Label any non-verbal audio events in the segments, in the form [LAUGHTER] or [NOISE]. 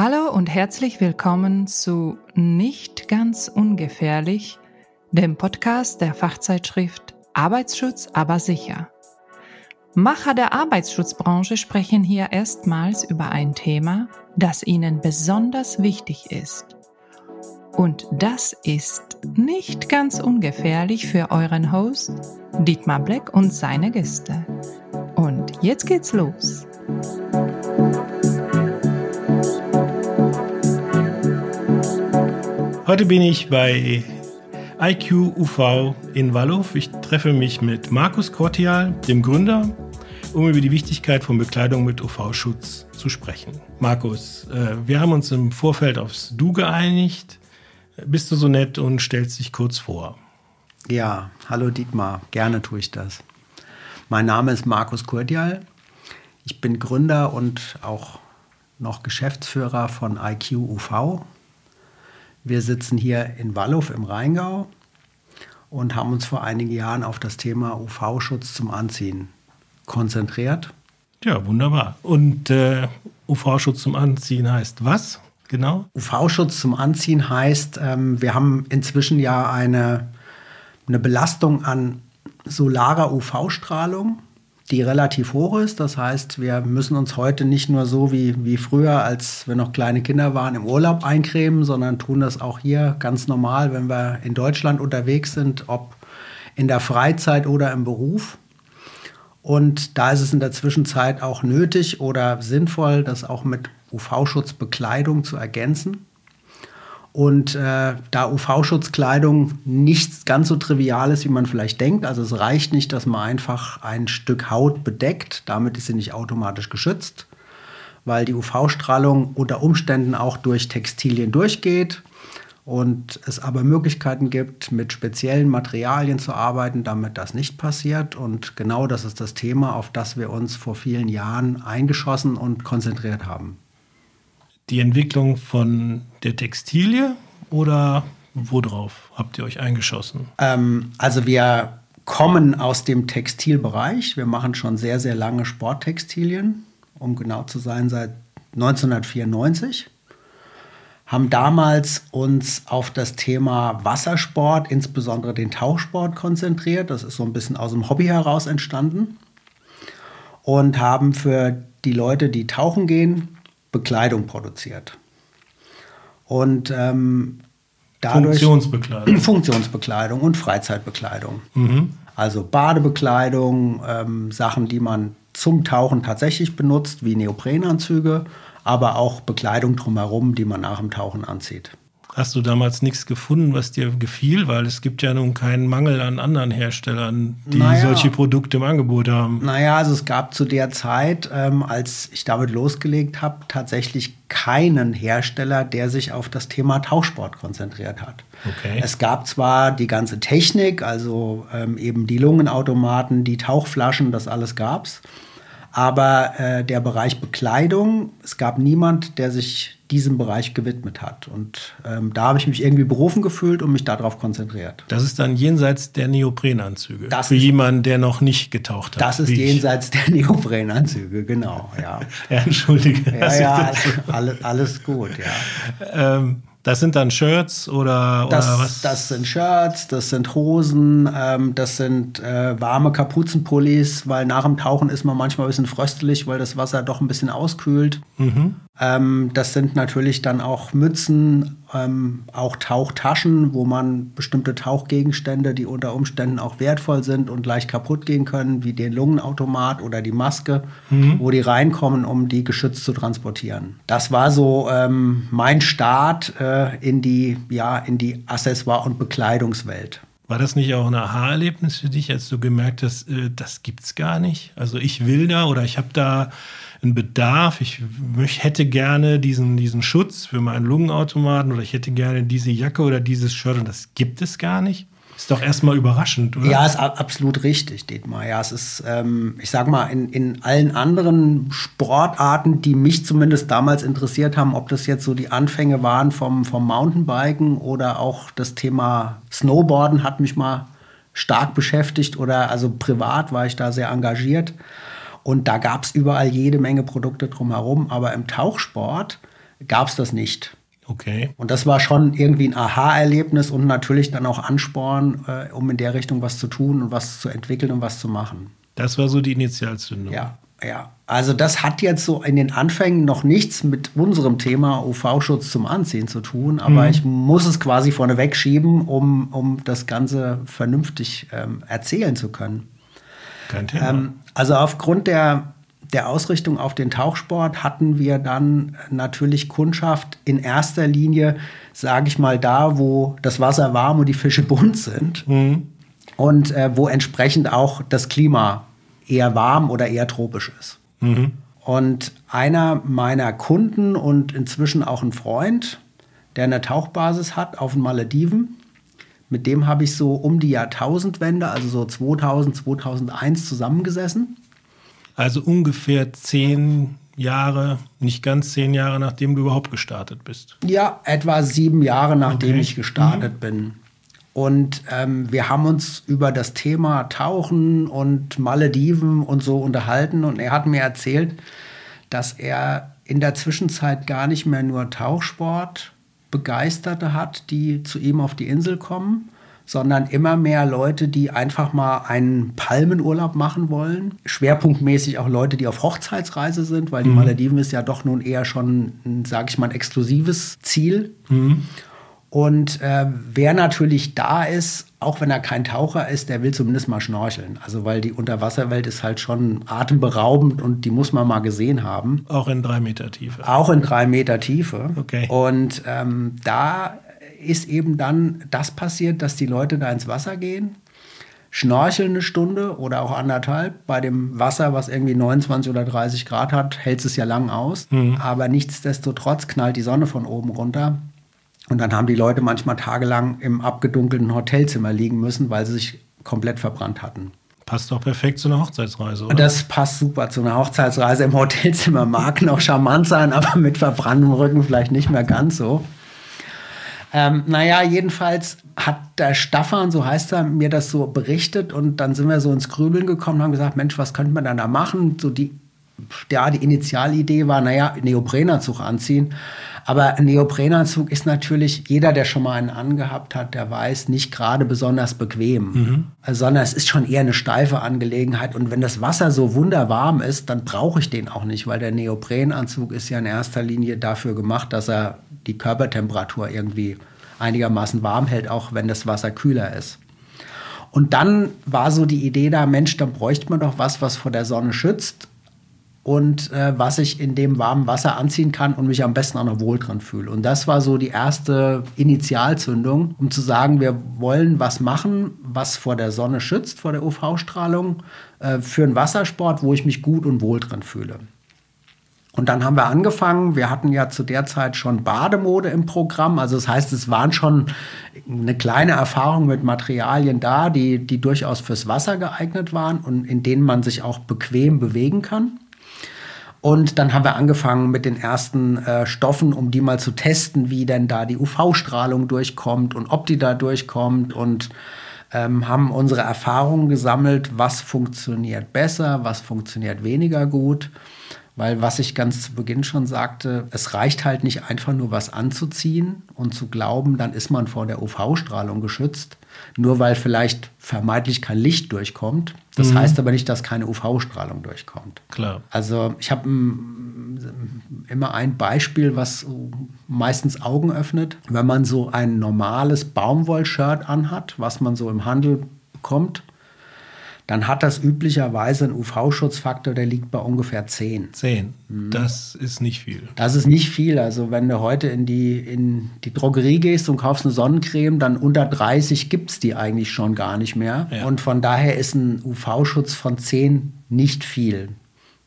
Hallo und herzlich willkommen zu Nicht ganz ungefährlich, dem Podcast der Fachzeitschrift Arbeitsschutz aber sicher. Macher der Arbeitsschutzbranche sprechen hier erstmals über ein Thema, das ihnen besonders wichtig ist. Und das ist nicht ganz ungefährlich für euren Host Dietmar Bleck und seine Gäste. Und jetzt geht's los. Heute bin ich bei IQ UV in Wallow. Ich treffe mich mit Markus Kortial, dem Gründer, um über die Wichtigkeit von Bekleidung mit UV-Schutz zu sprechen. Markus, äh, wir haben uns im Vorfeld aufs Du geeinigt. Bist du so nett und stellst dich kurz vor? Ja, hallo Dietmar, gerne tue ich das. Mein Name ist Markus Kurdial. Ich bin Gründer und auch noch Geschäftsführer von IQ UV. Wir sitzen hier in Wallow im Rheingau und haben uns vor einigen Jahren auf das Thema UV-Schutz zum Anziehen konzentriert. Ja, wunderbar. Und äh, UV-Schutz zum Anziehen heißt was genau? UV-Schutz zum Anziehen heißt, ähm, wir haben inzwischen ja eine, eine Belastung an solarer UV-Strahlung die relativ hoch ist. Das heißt, wir müssen uns heute nicht nur so wie, wie früher, als wir noch kleine Kinder waren, im Urlaub eincremen, sondern tun das auch hier ganz normal, wenn wir in Deutschland unterwegs sind, ob in der Freizeit oder im Beruf. Und da ist es in der Zwischenzeit auch nötig oder sinnvoll, das auch mit UV-Schutzbekleidung zu ergänzen. Und äh, da UV-Schutzkleidung nicht ganz so trivial ist, wie man vielleicht denkt, also es reicht nicht, dass man einfach ein Stück Haut bedeckt, damit ist sie nicht automatisch geschützt, weil die UV-Strahlung unter Umständen auch durch Textilien durchgeht und es aber Möglichkeiten gibt, mit speziellen Materialien zu arbeiten, damit das nicht passiert. Und genau das ist das Thema, auf das wir uns vor vielen Jahren eingeschossen und konzentriert haben die Entwicklung von der Textilie oder worauf habt ihr euch eingeschossen? Ähm, also wir kommen aus dem Textilbereich. Wir machen schon sehr, sehr lange Sporttextilien, um genau zu sein, seit 1994 haben damals uns auf das Thema Wassersport, insbesondere den Tauchsport, konzentriert. Das ist so ein bisschen aus dem Hobby heraus entstanden. Und haben für die Leute, die tauchen gehen, Bekleidung produziert. Und ähm, dadurch Funktionsbekleidung. [CLEARS THROAT] Funktionsbekleidung und Freizeitbekleidung. Mhm. Also Badebekleidung, ähm, Sachen, die man zum Tauchen tatsächlich benutzt, wie Neoprenanzüge, aber auch Bekleidung drumherum, die man nach dem Tauchen anzieht hast du damals nichts gefunden, was dir gefiel? Weil es gibt ja nun keinen Mangel an anderen Herstellern, die naja, solche Produkte im Angebot haben. Naja, also es gab zu der Zeit, ähm, als ich damit losgelegt habe, tatsächlich keinen Hersteller, der sich auf das Thema Tauchsport konzentriert hat. Okay. Es gab zwar die ganze Technik, also ähm, eben die Lungenautomaten, die Tauchflaschen, das alles gab's. Aber äh, der Bereich Bekleidung, es gab niemand, der sich diesem Bereich gewidmet hat. Und ähm, da habe ich mich irgendwie berufen gefühlt und mich darauf konzentriert. Das ist dann jenseits der Neoprenanzüge. Das für ist, jemanden, der noch nicht getaucht hat. Das ist jenseits der Neoprenanzüge, genau. Ja, [LAUGHS] ja entschuldige. Ja, ja, alles, alles gut, ja. Ähm, das sind dann Shirts oder, oder das, was? Das sind Shirts, das sind Hosen, ähm, das sind äh, warme Kapuzenpullis, weil nach dem Tauchen ist man manchmal ein bisschen fröstelig, weil das Wasser doch ein bisschen auskühlt. Mhm. Ähm, das sind natürlich dann auch Mützen, ähm, auch Tauchtaschen, wo man bestimmte Tauchgegenstände, die unter Umständen auch wertvoll sind und leicht kaputt gehen können, wie den Lungenautomat oder die Maske, mhm. wo die reinkommen, um die geschützt zu transportieren. Das war so ähm, mein Start äh, in die, ja, in die Accessoire- und Bekleidungswelt. War das nicht auch ein Aha-Erlebnis für dich, als du gemerkt hast, äh, das gibt's gar nicht? Also ich will da oder ich habe da einen Bedarf, ich möch, hätte gerne diesen, diesen Schutz für meinen Lungenautomaten oder ich hätte gerne diese Jacke oder dieses Shirt und das gibt es gar nicht? Ist doch erstmal überraschend, oder? Ja, ist absolut richtig, Dietmar. Ja, es ist, ähm, ich sag mal, in, in allen anderen Sportarten, die mich zumindest damals interessiert haben, ob das jetzt so die Anfänge waren vom, vom Mountainbiken oder auch das Thema Snowboarden hat mich mal stark beschäftigt oder also privat war ich da sehr engagiert. Und da gab es überall jede Menge Produkte drumherum. Aber im Tauchsport gab es das nicht. Okay. Und das war schon irgendwie ein Aha-Erlebnis und natürlich dann auch Ansporn, äh, um in der Richtung was zu tun und was zu entwickeln und was zu machen. Das war so die Initialzündung. Ja, ja. Also das hat jetzt so in den Anfängen noch nichts mit unserem Thema UV-Schutz zum Anziehen zu tun, aber Mhm. ich muss es quasi vorneweg schieben, um, um das Ganze vernünftig ähm, erzählen zu können. Kein Thema. Ähm, also aufgrund der, der Ausrichtung auf den Tauchsport hatten wir dann natürlich Kundschaft in erster Linie, sage ich mal, da, wo das Wasser warm und die Fische bunt sind Mhm. und äh, wo entsprechend auch das Klima eher warm oder eher tropisch ist. Mhm. Und einer meiner Kunden und inzwischen auch ein Freund, der eine Tauchbasis hat auf den Malediven, mit dem habe ich so um die Jahrtausendwende, also so 2000, 2001 zusammengesessen. Also ungefähr zehn Jahre, nicht ganz zehn Jahre, nachdem du überhaupt gestartet bist. Ja, etwa sieben Jahre nachdem Okay. ich gestartet bin. Und ähm, wir haben uns über das Thema Tauchen und Malediven und so unterhalten. Und er hat mir erzählt, dass er in der Zwischenzeit gar nicht mehr nur Tauchsport Begeisterte hat, die zu ihm auf die Insel kommen, sondern immer mehr Leute, die einfach mal einen Palmenurlaub machen wollen. Schwerpunktmäßig auch Leute, die auf Hochzeitsreise sind, weil die Malediven ist ja doch nun eher schon, ein, sag ich mal, ein exklusives Ziel. Und äh, wer natürlich da ist, auch wenn er kein Taucher ist, der will zumindest mal schnorcheln. Also weil die Unterwasserwelt ist halt schon atemberaubend und die muss man mal gesehen haben. Auch in drei Meter Tiefe. Auch in drei Meter Tiefe. Okay. Und ähm, da ist eben dann das passiert, dass die Leute da ins Wasser gehen, schnorcheln eine Stunde oder auch anderthalb. Bei dem Wasser, was irgendwie 29 oder 30 Grad hat, hält es ja lang aus. Aber nichtsdestotrotz knallt die Sonne von oben runter. Und dann haben die Leute manchmal tagelang im abgedunkelten Hotelzimmer liegen müssen, weil sie sich komplett verbrannt hatten. Passt doch perfekt zu einer Hochzeitsreise, oder? Das passt super zu einer Hochzeitsreise im Hotelzimmer. Mag [LAUGHS] noch charmant sein, aber mit verbranntem Rücken vielleicht nicht mehr ganz so. Ähm, naja, jedenfalls hat der Staffan, so heißt er, mir das so berichtet und dann sind wir so ins Grübeln gekommen und haben gesagt, Mensch, was könnte man da machen? So die, ja, die Initialidee war, naja, Neoprenanzug anziehen. Aber ein Neoprenanzug ist natürlich, jeder, der schon mal einen angehabt hat, der weiß, nicht gerade besonders bequem, sondern es ist schon eher eine steife Angelegenheit. Und wenn das Wasser so wunderwarm ist, dann brauche ich den auch nicht, weil der Neoprenanzug ist ja in erster Linie dafür gemacht, dass er die Körpertemperatur irgendwie einigermaßen warm hält, auch wenn das Wasser kühler ist. Und dann war so die Idee da, Mensch, dann bräuchte man doch was, was vor der Sonne schützt und äh, was ich in dem warmen Wasser anziehen kann und mich am besten auch noch wohl dran fühle. Und das war so die erste Initialzündung, um zu sagen, wir wollen was machen, was vor der Sonne schützt, vor der UV-Strahlung, äh, für einen Wassersport, wo ich mich gut und wohl dran fühle. Und dann haben wir angefangen. Wir hatten ja zu der Zeit schon Bademode im Programm. Also das heißt, es waren schon eine kleine Erfahrung mit Materialien da, die, die durchaus fürs Wasser geeignet waren und in denen man sich auch bequem bewegen kann. Und dann haben wir angefangen mit den ersten äh, Stoffen, um die mal zu testen, wie denn da die UV-Strahlung durchkommt und ob die da durchkommt und ähm, haben unsere Erfahrungen gesammelt, was funktioniert besser, was funktioniert weniger gut. Weil was ich ganz zu Beginn schon sagte, es reicht halt nicht einfach nur was anzuziehen und zu glauben, dann ist man vor der UV-Strahlung geschützt, nur weil vielleicht vermeintlich kein Licht durchkommt. Das heißt aber nicht, dass keine UV-Strahlung durchkommt. Klar. Also ich habe immer ein Beispiel, was meistens Augen öffnet. Wenn man so ein normales Baumwoll-Shirt anhat, was man so im Handel bekommt, dann hat das üblicherweise einen UV-Schutzfaktor, der liegt bei ungefähr 10. Zehn. Mhm. Das ist nicht viel. Das ist nicht viel. Also wenn du heute in die, in die Drogerie gehst und kaufst eine Sonnencreme, dann unter 30 gibt es die eigentlich schon gar nicht mehr. Ja. Und von daher ist ein UV-Schutz von 10 nicht viel.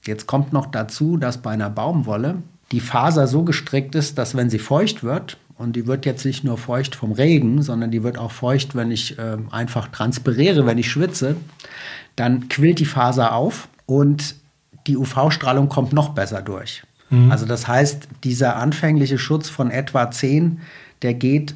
Jetzt kommt noch dazu, dass bei einer Baumwolle die Faser so gestrickt ist, dass wenn sie feucht wird, und die wird jetzt nicht nur feucht vom Regen, sondern die wird auch feucht, wenn ich äh, einfach transpiriere, wenn ich schwitze, dann quillt die Faser auf und die UV-Strahlung kommt noch besser durch. Also das heißt, dieser anfängliche Schutz von etwa 10, der geht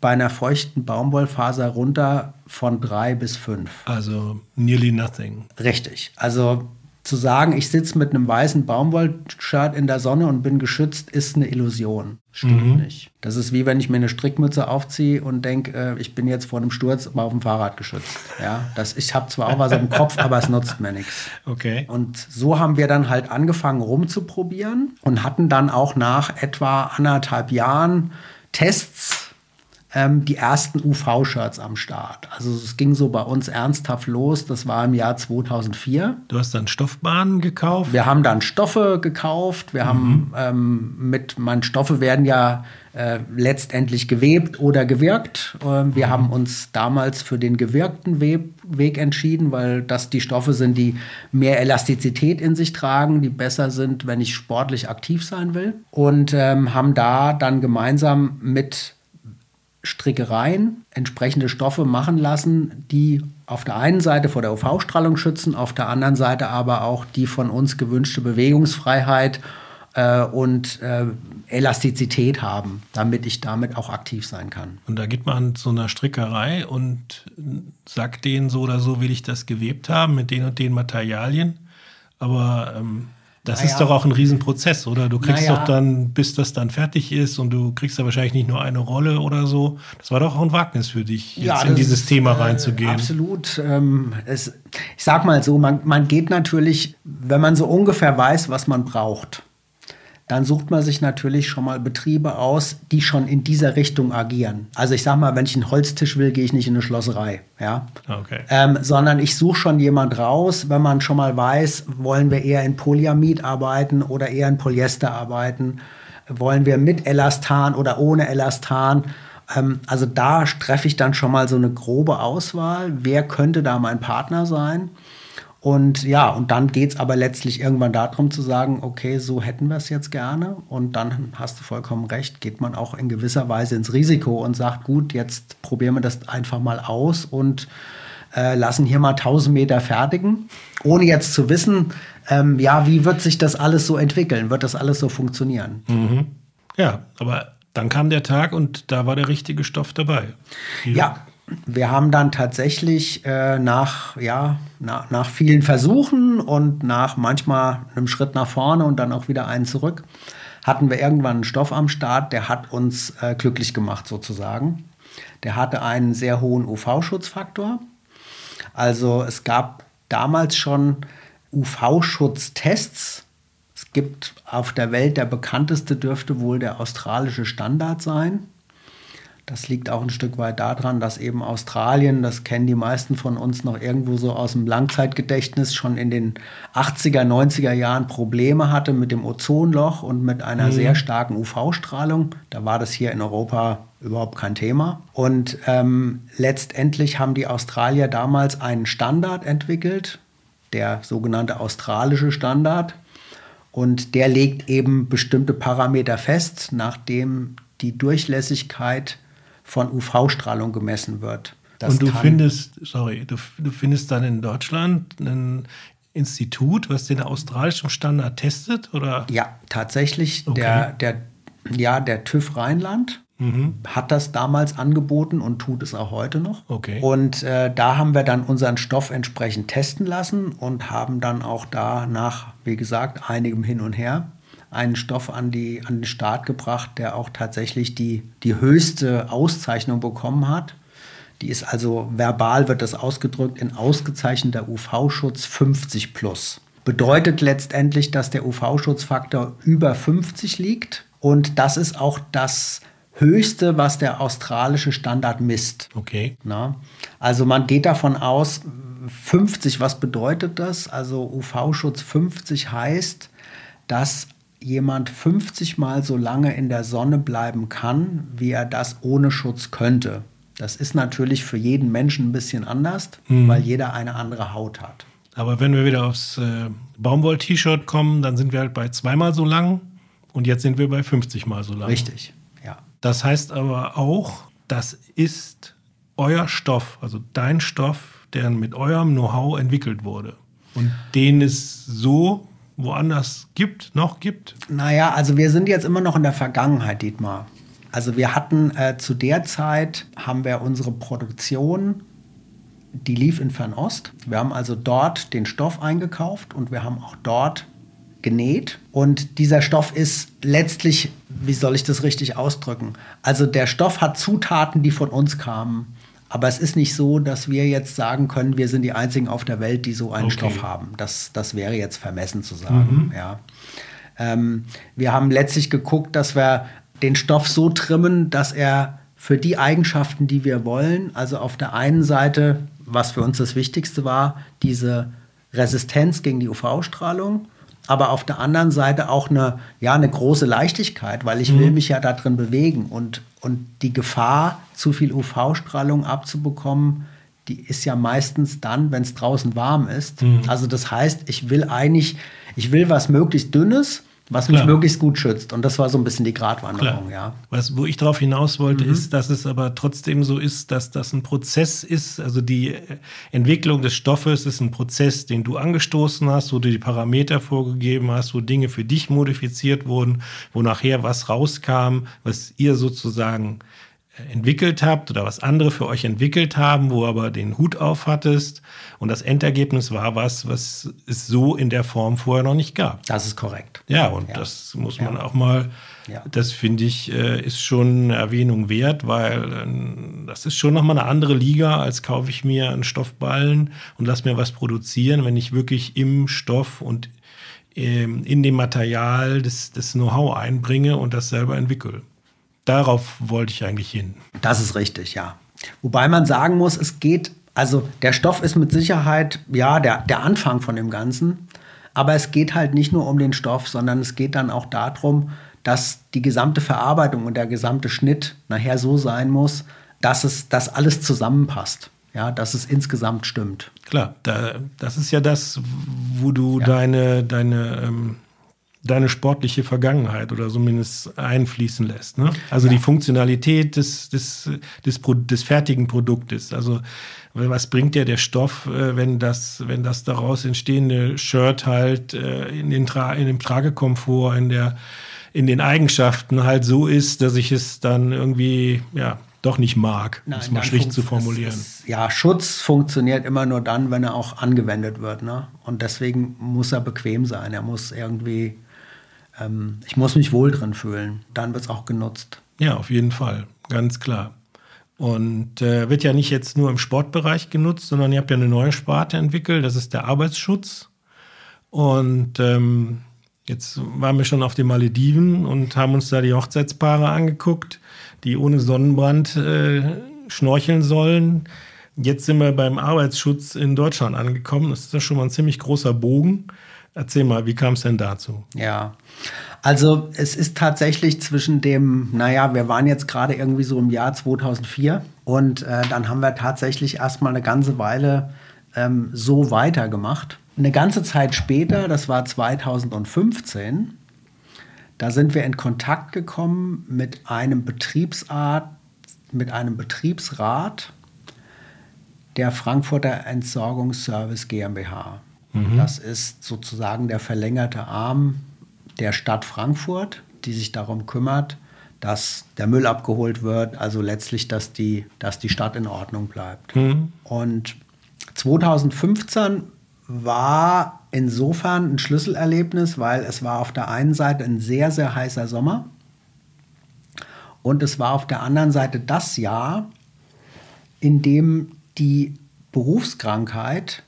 bei einer feuchten Baumwollfaser runter von 3 bis 5. Also nearly nothing. Richtig. Also zu sagen, ich sitze mit einem weißen Baumwollshirt in der Sonne und bin geschützt, ist eine Illusion. Stimmt mhm. nicht. Das ist wie wenn ich mir eine Strickmütze aufziehe und denke, äh, ich bin jetzt vor einem Sturz aber auf dem Fahrrad geschützt. Ja, das, ich habe zwar auch was im Kopf, aber es nutzt mir nichts. Okay. Und so haben wir dann halt angefangen rumzuprobieren und hatten dann auch nach etwa anderthalb Jahren Tests ähm, die ersten UV-Shirts am Start. Also es ging so bei uns ernsthaft los. Das war im Jahr 2004. Du hast dann Stoffbahnen gekauft? Wir haben dann Stoffe gekauft. Wir mhm. haben ähm, mit, meine Stoffe werden ja äh, letztendlich gewebt oder gewirkt. Ähm, wir mhm. haben uns damals für den gewirkten Web Weg entschieden, weil das die Stoffe sind, die mehr Elastizität in sich tragen, die besser sind, wenn ich sportlich aktiv sein will. Und ähm, haben da dann gemeinsam mit Strickereien entsprechende Stoffe machen lassen, die auf der einen Seite vor der UV-Strahlung schützen, auf der anderen Seite aber auch die von uns gewünschte Bewegungsfreiheit äh, und äh, Elastizität haben, damit ich damit auch aktiv sein kann. Und da geht man zu einer Strickerei und sagt denen so oder so, will ich das gewebt haben mit den und den Materialien. Aber ähm, das naja. ist doch auch ein Riesenprozess, oder? Du kriegst naja. doch dann, bis das dann fertig ist und du kriegst da wahrscheinlich nicht nur eine Rolle oder so. Das war doch auch ein Wagnis für dich, jetzt ja, in dieses ist, Thema äh, reinzugehen. Absolut. Ähm, es, ich sag mal so, man, man geht natürlich, wenn man so ungefähr weiß, was man braucht, dann sucht man sich natürlich schon mal Betriebe aus, die schon in dieser Richtung agieren. Also ich sag mal, wenn ich einen Holztisch will, gehe ich nicht in eine Schlosserei, ja, okay. ähm, sondern ich suche schon jemand raus, wenn man schon mal weiß, wollen wir eher in Polyamid arbeiten oder eher in Polyester arbeiten, wollen wir mit Elastan oder ohne Elastan. Ähm, also da treffe ich dann schon mal so eine grobe Auswahl, wer könnte da mein Partner sein. Und ja, und dann geht es aber letztlich irgendwann darum zu sagen, okay, so hätten wir es jetzt gerne. Und dann hast du vollkommen recht, geht man auch in gewisser Weise ins Risiko und sagt, gut, jetzt probieren wir das einfach mal aus und äh, lassen hier mal 1000 Meter fertigen, ohne jetzt zu wissen, ähm, ja, wie wird sich das alles so entwickeln? Wird das alles so funktionieren? Mhm. Ja, aber dann kam der Tag und da war der richtige Stoff dabei. Ja, wir haben dann tatsächlich äh, nach, ja, na, nach vielen Versuchen und nach manchmal einem Schritt nach vorne und dann auch wieder einen zurück, hatten wir irgendwann einen Stoff am Start, der hat uns äh, glücklich gemacht sozusagen. Der hatte einen sehr hohen UV-Schutzfaktor. Also es gab damals schon UV-Schutztests. Es gibt auf der Welt der bekannteste dürfte wohl der australische Standard sein. Das liegt auch ein Stück weit daran, dass eben Australien, das kennen die meisten von uns noch irgendwo so aus dem Langzeitgedächtnis, schon in den 80er, 90er Jahren Probleme hatte mit dem Ozonloch und mit einer mhm. sehr starken UV-Strahlung. Da war das hier in Europa überhaupt kein Thema. Und ähm, letztendlich haben die Australier damals einen Standard entwickelt, der sogenannte australische Standard. Und der legt eben bestimmte Parameter fest, nachdem die Durchlässigkeit von UV-Strahlung gemessen wird. Das und du findest, sorry, du, du findest dann in Deutschland ein Institut, was den australischen Standard testet, oder? Ja, tatsächlich. Okay. Der, der, ja, der TÜV Rheinland mhm. hat das damals angeboten und tut es auch heute noch. Okay. Und äh, da haben wir dann unseren Stoff entsprechend testen lassen und haben dann auch da nach, wie gesagt, einigem Hin und Her einen Stoff an, die, an den Start gebracht, der auch tatsächlich die, die höchste Auszeichnung bekommen hat. Die ist also verbal, wird das ausgedrückt, in ausgezeichneter UV-Schutz 50 plus. Bedeutet letztendlich, dass der UV-Schutzfaktor über 50 liegt. Und das ist auch das höchste, was der australische Standard misst. Okay. Na? Also man geht davon aus, 50, was bedeutet das? Also UV-Schutz 50 heißt, dass jemand 50 Mal so lange in der Sonne bleiben kann, wie er das ohne Schutz könnte. Das ist natürlich für jeden Menschen ein bisschen anders, mhm. weil jeder eine andere Haut hat. Aber wenn wir wieder aufs äh, Baumwoll-T-Shirt kommen, dann sind wir halt bei zweimal so lang und jetzt sind wir bei 50 Mal so lang. Richtig, ja. Das heißt aber auch, das ist euer Stoff, also dein Stoff, der mit eurem Know-how entwickelt wurde. Und den ist so woanders gibt, noch gibt? Naja, also wir sind jetzt immer noch in der Vergangenheit, Dietmar. Also wir hatten äh, zu der Zeit, haben wir unsere Produktion die lief in Fernost. Wir haben also dort den Stoff eingekauft und wir haben auch dort genäht. Und dieser Stoff ist letztlich, wie soll ich das richtig ausdrücken? Also der Stoff hat Zutaten, die von uns kamen. Aber es ist nicht so, dass wir jetzt sagen können, wir sind die Einzigen auf der Welt, die so einen okay. Stoff haben. Das, das wäre jetzt vermessen zu sagen. Mhm. Ja. Ähm, wir haben letztlich geguckt, dass wir den Stoff so trimmen, dass er für die Eigenschaften, die wir wollen, also auf der einen Seite, was für uns das Wichtigste war, diese Resistenz gegen die UV-Strahlung, aber auf der anderen Seite auch eine, ja, eine große Leichtigkeit, weil ich mhm. will mich ja da drin bewegen und, und die Gefahr, zu viel UV-Strahlung abzubekommen, die ist ja meistens dann, wenn es draußen warm ist. Mhm. Also das heißt, ich will eigentlich, ich will was möglichst dünnes, was mich möglichst gut schützt. Und das war so ein bisschen die Gratwanderung, ja. Was, wo ich darauf hinaus wollte, mhm. ist, dass es aber trotzdem so ist, dass das ein Prozess ist. Also die Entwicklung des Stoffes ist ein Prozess, den du angestoßen hast, wo du die Parameter vorgegeben hast, wo Dinge für dich modifiziert wurden, wo nachher was rauskam, was ihr sozusagen entwickelt habt oder was andere für euch entwickelt haben, wo aber den Hut auf hattest. Und das Endergebnis war was, was es so in der Form vorher noch nicht gab. Das ist korrekt. Ja, und ja. das muss man ja. auch mal, ja. das finde ich, äh, ist schon eine Erwähnung wert, weil äh, das ist schon nochmal eine andere Liga, als kaufe ich mir einen Stoffballen und lass mir was produzieren, wenn ich wirklich im Stoff und ähm, in dem Material das, das Know-how einbringe und das selber entwickle. Darauf wollte ich eigentlich hin. Das ist richtig, ja. Wobei man sagen muss, es geht, also der Stoff ist mit Sicherheit, ja, der, der Anfang von dem Ganzen. Aber es geht halt nicht nur um den Stoff, sondern es geht dann auch darum, dass die gesamte Verarbeitung und der gesamte Schnitt nachher so sein muss, dass es, dass alles zusammenpasst. Ja, dass es insgesamt stimmt. Klar, da, das ist ja das, wo du ja. deine, deine ähm, deine sportliche Vergangenheit oder zumindest einfließen lässt. Ne? Also ja. die Funktionalität des, des, des, des fertigen Produktes. Also was bringt dir der Stoff, äh, wenn das, wenn das daraus entstehende Shirt halt äh, in, den Tra in dem Tragekomfort, in der in den Eigenschaften halt so ist, dass ich es dann irgendwie ja doch nicht mag, um es mal schlicht zu formulieren. Ist, ja, Schutz funktioniert immer nur dann, wenn er auch angewendet wird. Ne? Und deswegen muss er bequem sein. Er muss irgendwie ähm, ich muss mich wohl drin fühlen. Dann wird es auch genutzt. Ja, auf jeden Fall, ganz klar. Und äh, wird ja nicht jetzt nur im Sportbereich genutzt, sondern ihr habt ja eine neue Sparte entwickelt, das ist der Arbeitsschutz. Und ähm, jetzt waren wir schon auf den Malediven und haben uns da die Hochzeitspaare angeguckt, die ohne Sonnenbrand äh, schnorcheln sollen. Jetzt sind wir beim Arbeitsschutz in Deutschland angekommen. Das ist ja schon mal ein ziemlich großer Bogen. Erzähl mal, wie kam es denn dazu? Ja, also es ist tatsächlich zwischen dem, naja, wir waren jetzt gerade irgendwie so im Jahr 2004 und äh, dann haben wir tatsächlich erstmal eine ganze Weile ähm, so weitergemacht. Eine ganze Zeit später, das war 2015, da sind wir in Kontakt gekommen mit einem Betriebsart, mit einem Betriebsrat der Frankfurter Entsorgungsservice GmbH. Mhm. Das ist sozusagen der verlängerte Arm der Stadt Frankfurt, die sich darum kümmert, dass der Müll abgeholt wird, also letztlich, dass die, dass die Stadt in Ordnung bleibt. Mhm. Und 2015 war insofern ein Schlüsselerlebnis, weil es war auf der einen Seite ein sehr, sehr heißer Sommer und es war auf der anderen Seite das Jahr, in dem die Berufskrankheit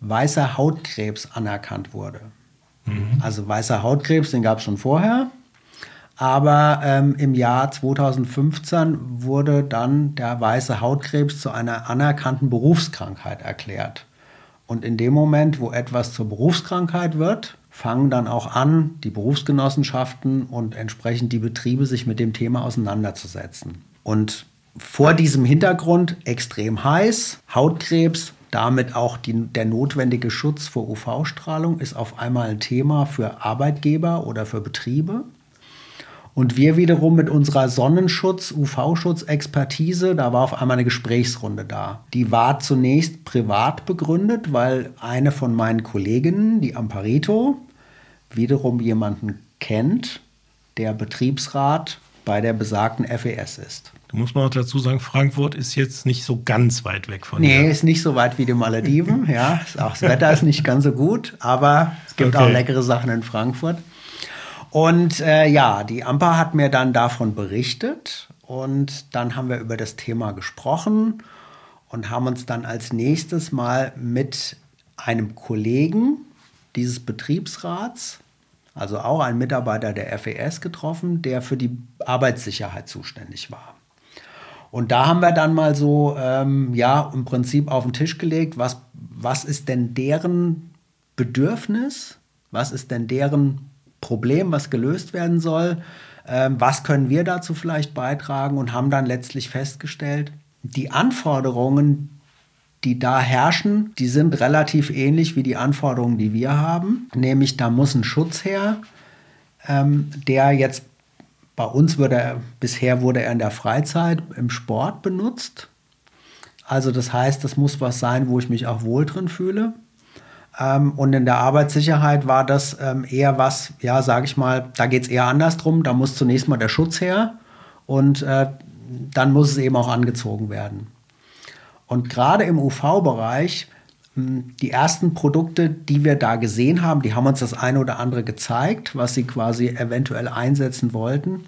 weißer Hautkrebs anerkannt wurde. Mhm. Also weißer Hautkrebs, den gab es schon vorher. Aber ähm, im Jahr 2015 wurde dann der weiße Hautkrebs zu einer anerkannten Berufskrankheit erklärt. Und in dem Moment, wo etwas zur Berufskrankheit wird, fangen dann auch an, die Berufsgenossenschaften und entsprechend die Betriebe sich mit dem Thema auseinanderzusetzen. Und vor diesem Hintergrund extrem heiß, Hautkrebs, damit auch die, der notwendige Schutz vor UV-Strahlung ist auf einmal ein Thema für Arbeitgeber oder für Betriebe. Und wir wiederum mit unserer Sonnenschutz, UV-Schutz-Expertise, da war auf einmal eine Gesprächsrunde da. Die war zunächst privat begründet, weil eine von meinen Kolleginnen, die Amparito, wiederum jemanden kennt, der Betriebsrat bei der besagten FES ist. Da muss man auch dazu sagen, Frankfurt ist jetzt nicht so ganz weit weg von Nee, hier. ist nicht so weit wie die Malediven. [LAUGHS] ja, auch das Wetter ist nicht ganz so gut, aber es gibt Okay. auch leckere Sachen in Frankfurt. Und äh, ja, die Amper hat mir dann davon berichtet und dann haben wir über das Thema gesprochen und haben uns dann als nächstes mal mit einem Kollegen dieses Betriebsrats, also auch ein Mitarbeiter der FES getroffen, der für die Arbeitssicherheit zuständig war. Und da haben wir dann mal so, ähm, ja, im Prinzip auf den Tisch gelegt, was, was ist denn deren Bedürfnis? Was ist denn deren Problem, was gelöst werden soll? Ähm, was können wir dazu vielleicht beitragen? Und haben dann letztlich festgestellt, die Anforderungen, die da herrschen, die sind relativ ähnlich wie die Anforderungen, die wir haben. Nämlich, da muss ein Schutz her, ähm, der jetzt bei uns wurde er, bisher wurde er in der Freizeit im Sport benutzt. Also das heißt, das muss was sein, wo ich mich auch wohl drin fühle. Ähm, und in der Arbeitssicherheit war das ähm, eher was, ja, sage ich mal, da geht es eher andersrum. Da muss zunächst mal der Schutz her und äh, dann muss es eben auch angezogen werden. Und gerade im UV-Bereich, die ersten Produkte, die wir da gesehen haben, die haben uns das eine oder andere gezeigt, was sie quasi eventuell einsetzen wollten.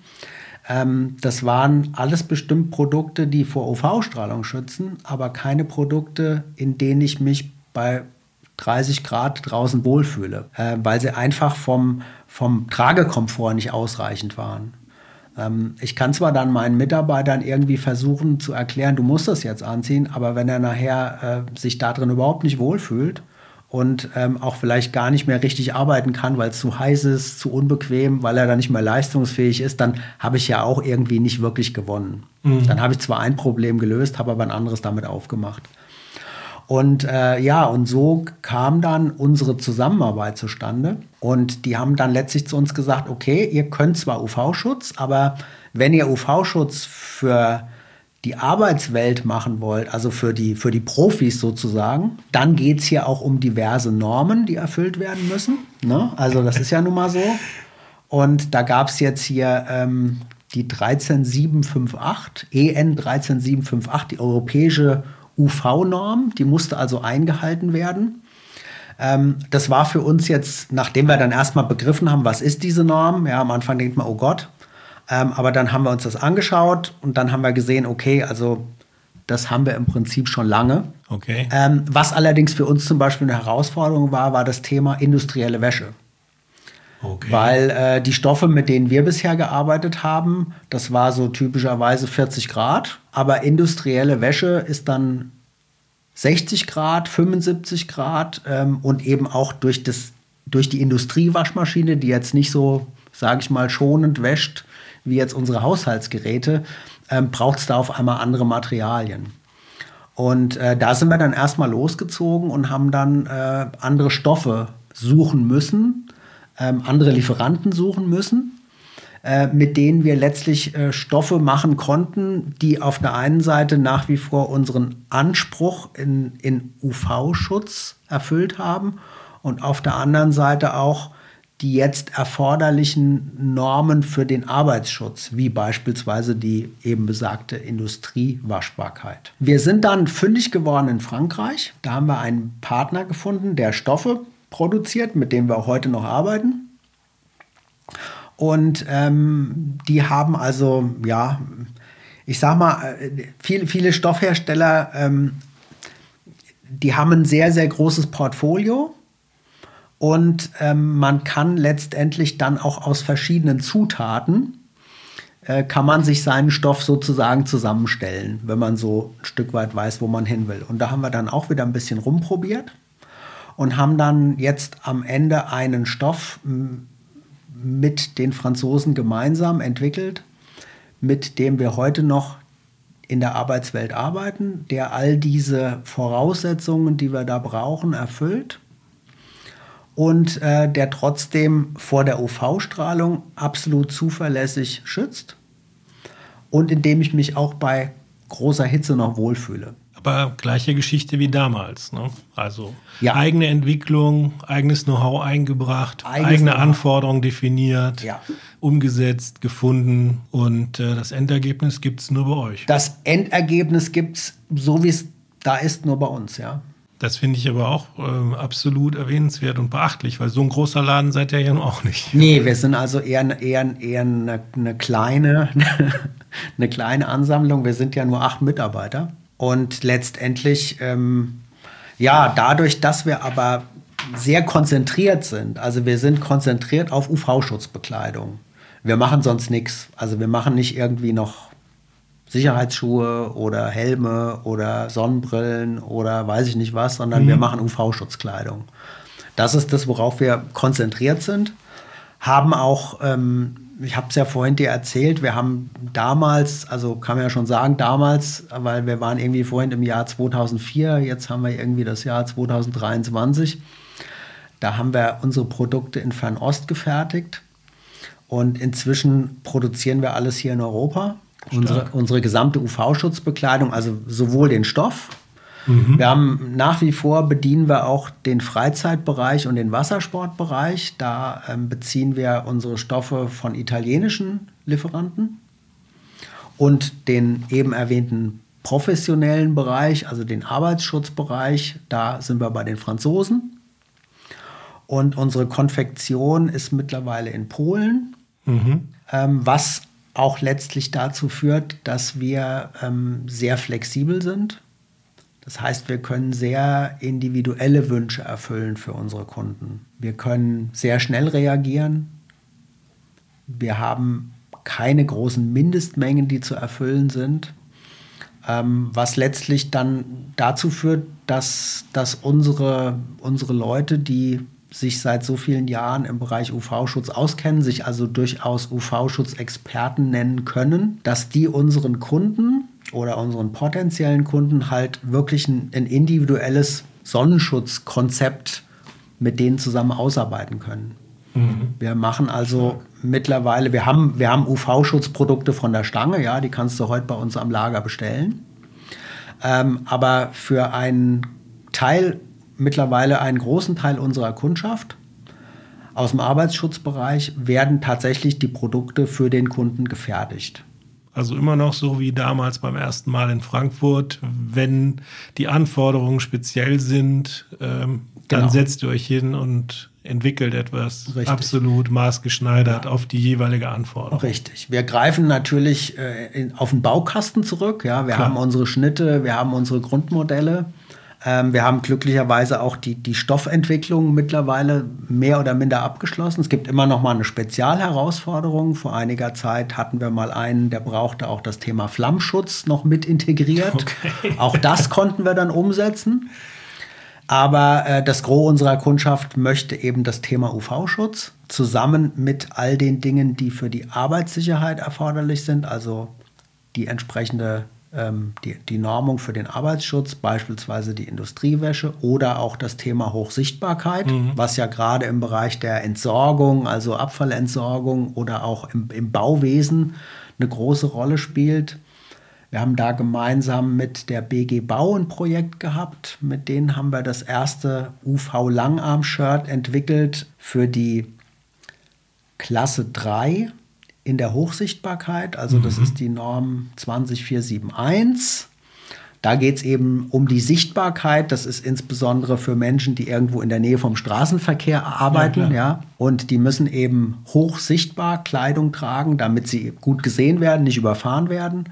Ähm, das waren alles bestimmt Produkte, die vor UV-Strahlung schützen, aber keine Produkte, in denen ich mich bei 30 Grad draußen wohlfühle, äh, weil sie einfach vom, vom Tragekomfort nicht ausreichend waren. Ähm, ich kann zwar dann meinen Mitarbeitern irgendwie versuchen zu erklären, du musst das jetzt anziehen, aber wenn er nachher äh, sich darin überhaupt nicht wohlfühlt und ähm, auch vielleicht gar nicht mehr richtig arbeiten kann, weil es zu heiß ist, zu unbequem, weil er dann nicht mehr leistungsfähig ist, dann habe ich ja auch irgendwie nicht wirklich gewonnen. Dann habe ich zwar ein Problem gelöst, habe aber ein anderes damit aufgemacht. Und äh, ja, und so kam dann unsere Zusammenarbeit zustande. Und die haben dann letztlich zu uns gesagt, okay, ihr könnt zwar UV-Schutz, aber wenn ihr UV-Schutz für die Arbeitswelt machen wollt, also für die, für die Profis sozusagen, dann geht es hier auch um diverse Normen, die erfüllt werden müssen. Ne? Also das ist ja nun mal so. Und da gab es jetzt hier ähm, die 13758, EN 13758, die europäische UV-Norm, die musste also eingehalten werden. Ähm, das war für uns jetzt, nachdem wir dann erstmal begriffen haben, was ist diese Norm, ja, am Anfang denkt man, oh Gott, ähm, aber dann haben wir uns das angeschaut und dann haben wir gesehen, okay, also das haben wir im Prinzip schon lange. Okay. Ähm, was allerdings für uns zum Beispiel eine Herausforderung war, war das Thema industrielle Wäsche. Okay. Weil äh, die Stoffe, mit denen wir bisher gearbeitet haben, das war so typischerweise 40 Grad. Aber industrielle Wäsche ist dann 60 Grad, 75 Grad ähm, und eben auch durch, das, durch die Industriewaschmaschine, die jetzt nicht so, sage ich mal, schonend wäscht wie jetzt unsere Haushaltsgeräte, ähm, braucht es da auf einmal andere Materialien. Und äh, da sind wir dann erstmal losgezogen und haben dann äh, andere Stoffe suchen müssen, ähm, andere Lieferanten suchen müssen, äh, mit denen wir letztlich äh, Stoffe machen konnten, die auf der einen Seite nach wie vor unseren Anspruch in, in UV-Schutz erfüllt haben und auf der anderen Seite auch die jetzt erforderlichen Normen für den Arbeitsschutz, wie beispielsweise die eben besagte Industriewaschbarkeit. Wir sind dann fündig geworden in Frankreich. Da haben wir einen Partner gefunden, der Stoffe produziert, mit dem wir auch heute noch arbeiten. Und ähm, die haben also, ja, ich sag mal, äh, viele, viele Stoffhersteller, ähm, die haben ein sehr, sehr großes Portfolio. Und ähm, man kann letztendlich dann auch aus verschiedenen Zutaten, äh, kann man sich seinen Stoff sozusagen zusammenstellen, wenn man so ein Stück weit weiß, wo man hin will. Und da haben wir dann auch wieder ein bisschen rumprobiert und haben dann jetzt am Ende einen Stoff mit den Franzosen gemeinsam entwickelt, mit dem wir heute noch in der Arbeitswelt arbeiten, der all diese Voraussetzungen, die wir da brauchen, erfüllt und äh, der trotzdem vor der UV-Strahlung absolut zuverlässig schützt und in dem ich mich auch bei großer Hitze noch wohlfühle. Aber gleiche Geschichte wie damals. Ne? Also Ja. eigene Entwicklung, eigenes Know-how eingebracht, Eigenes eigene Know-how. Anforderungen definiert, Ja. umgesetzt, gefunden und äh, das Endergebnis gibt es nur bei euch. Das Endergebnis gibt es, so wie es da ist, nur bei uns, ja. Das finde ich aber auch äh, absolut erwähnenswert und beachtlich, weil so ein großer Laden seid ihr ja nun auch nicht. Nee, wir sind also eher, eher, eher eine, eine, kleine, eine [LAUGHS] kleine Ansammlung. Wir sind ja nur acht Mitarbeiter. Und letztendlich, ähm, ja, dadurch, dass wir aber sehr konzentriert sind, also wir sind konzentriert auf UV-Schutzbekleidung. Wir machen sonst nichts. Also wir machen nicht irgendwie noch Sicherheitsschuhe oder Helme oder Sonnenbrillen oder weiß ich nicht was, sondern wir machen UV-Schutzkleidung. Das ist das, worauf wir konzentriert sind. Haben auch, ähm, ich habe es ja vorhin dir erzählt, wir haben damals, also kann man ja schon sagen, damals, weil wir waren irgendwie vorhin im Jahr 2004, jetzt haben wir irgendwie das Jahr 2023. Da haben wir unsere Produkte in Fernost gefertigt. Und inzwischen produzieren wir alles hier in Europa. Unsere, unsere gesamte UV-Schutzbekleidung, also sowohl den Stoff. Wir haben nach wie vor bedienen wir auch den Freizeitbereich und den Wassersportbereich. Da ähm, beziehen wir unsere Stoffe von italienischen Lieferanten und den eben erwähnten professionellen Bereich, also den Arbeitsschutzbereich, da sind wir bei den Franzosen. Und unsere Konfektion ist mittlerweile in Polen, ähm, was auch letztlich dazu führt, dass wir ähm, sehr flexibel sind. Das heißt, wir können sehr individuelle Wünsche erfüllen für unsere Kunden. Wir können sehr schnell reagieren. Wir haben keine großen Mindestmengen, die zu erfüllen sind, ähm, was letztlich dann dazu führt, dass, dass unsere, unsere Leute, die sich seit so vielen Jahren im Bereich UV-Schutz auskennen, sich also durchaus UV-Schutzexperten nennen können, dass die unseren Kunden oder unseren potenziellen Kunden halt wirklich ein, ein individuelles Sonnenschutzkonzept mit denen zusammen ausarbeiten können. Wir machen also mittlerweile, wir haben, wir haben UV-Schutzprodukte von der Stange, ja, die kannst du heute bei uns am Lager bestellen. Ähm, aber für einen Teil, mittlerweile einen großen Teil unserer Kundschaft aus dem Arbeitsschutzbereich werden tatsächlich die Produkte für den Kunden gefertigt. Also immer noch so wie damals beim ersten Mal in Frankfurt. Wenn die Anforderungen speziell sind, ähm, dann Genau. setzt ihr euch hin und entwickelt etwas Richtig. absolut maßgeschneidert auf die jeweilige Anforderung. Richtig. Wir greifen natürlich äh, in, auf den Baukasten zurück. Ja, wir Klar. haben unsere Schnitte, wir haben unsere Grundmodelle. Ähm, wir haben glücklicherweise auch die, die Stoffentwicklung mittlerweile mehr oder minder abgeschlossen. Es gibt immer noch mal eine Spezialherausforderung. Vor einiger Zeit hatten wir mal einen, der brauchte auch das Thema Flammschutz noch mit integriert. Okay. [LAUGHS] Auch das konnten wir dann umsetzen. Aber äh, das Gros unserer Kundschaft möchte eben das Thema UV-Schutz zusammen mit all den Dingen, die für die Arbeitssicherheit erforderlich sind, also die entsprechende die, die Normung für den Arbeitsschutz, beispielsweise die Industriewäsche oder auch das Thema Hochsichtbarkeit, was ja gerade im Bereich der Entsorgung, also Abfallentsorgung oder auch im, im Bauwesen eine große Rolle spielt. Wir haben da gemeinsam mit der BG Bau ein Projekt gehabt. Mit denen haben wir das erste UV-Langarm-Shirt entwickelt für die Klasse 3 in der Hochsichtbarkeit. Also das ist die Norm 20471. Da geht es eben um die Sichtbarkeit. Das ist insbesondere für Menschen, die irgendwo in der Nähe vom Straßenverkehr arbeiten. klar. Ja, Und die müssen eben hochsichtbar Kleidung tragen, damit sie gut gesehen werden, nicht überfahren werden.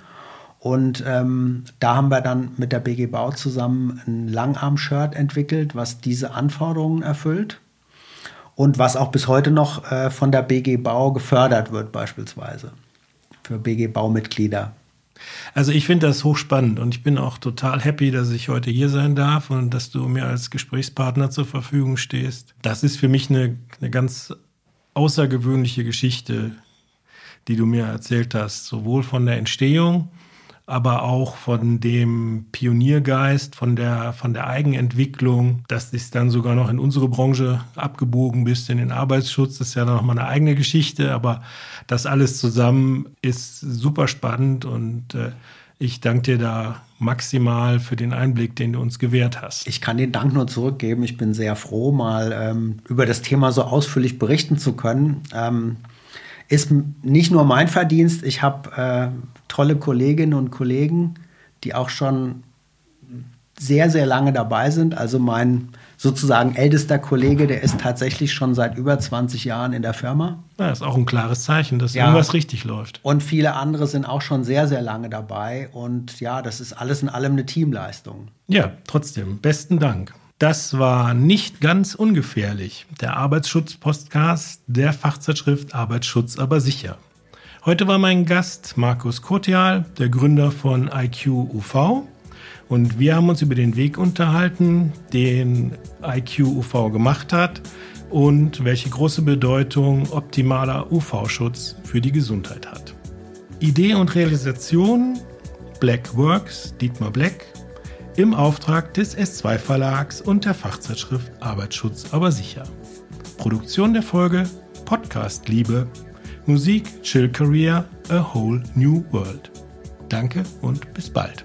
Und ähm, da haben wir dann mit der BG Bau zusammen ein Langarm-Shirt entwickelt, was diese Anforderungen erfüllt und was auch bis heute noch äh, von der BG Bau gefördert wird, beispielsweise für BG Baumitglieder. Also ich finde das hochspannend und ich bin auch total happy, dass ich heute hier sein darf und dass du mir als Gesprächspartner zur Verfügung stehst. Das ist für mich eine, eine ganz außergewöhnliche Geschichte, die du mir erzählt hast, sowohl von der Entstehung aber auch von dem Pioniergeist, von der, von der Eigenentwicklung, dass ist dann sogar noch in unsere Branche abgebogen bist, in den Arbeitsschutz, das ist ja noch mal eine eigene Geschichte, aber das alles zusammen ist super spannend und äh, ich danke dir da maximal für den Einblick, den du uns gewährt hast. Ich kann den Dank nur zurückgeben. Ich bin sehr froh, mal ähm, über das Thema so ausführlich berichten zu können. Ähm, ist nicht nur mein Verdienst. Ich habe äh, tolle Kolleginnen und Kollegen, die auch schon sehr, sehr lange dabei sind. Also mein sozusagen ältester Kollege, der ist tatsächlich schon seit über 20 Jahren in der Firma. Ja, ist auch ein klares Zeichen, dass ja. irgendwas richtig läuft. Und viele andere sind auch schon sehr, sehr lange dabei. Und ja, das ist alles in allem eine Teamleistung. Ja, trotzdem, besten Dank. Das war nicht ganz ungefährlich. Der Arbeitsschutz-Podcast der Fachzeitschrift Arbeitsschutz aber sicher. Heute war mein Gast Markus Kotial, der Gründer von IQ UV. Und wir haben uns über den Weg unterhalten, den IQ UV gemacht hat und welche große Bedeutung optimaler UV-Schutz für die Gesundheit hat. Idee und Realisation Black Works, Dietmar Black, im Auftrag des S2 Verlags und der Fachzeitschrift Arbeitsschutz aber sicher. Produktion der Folge Podcast Liebe, Musik Chill Career, A Whole New World. Danke und bis bald.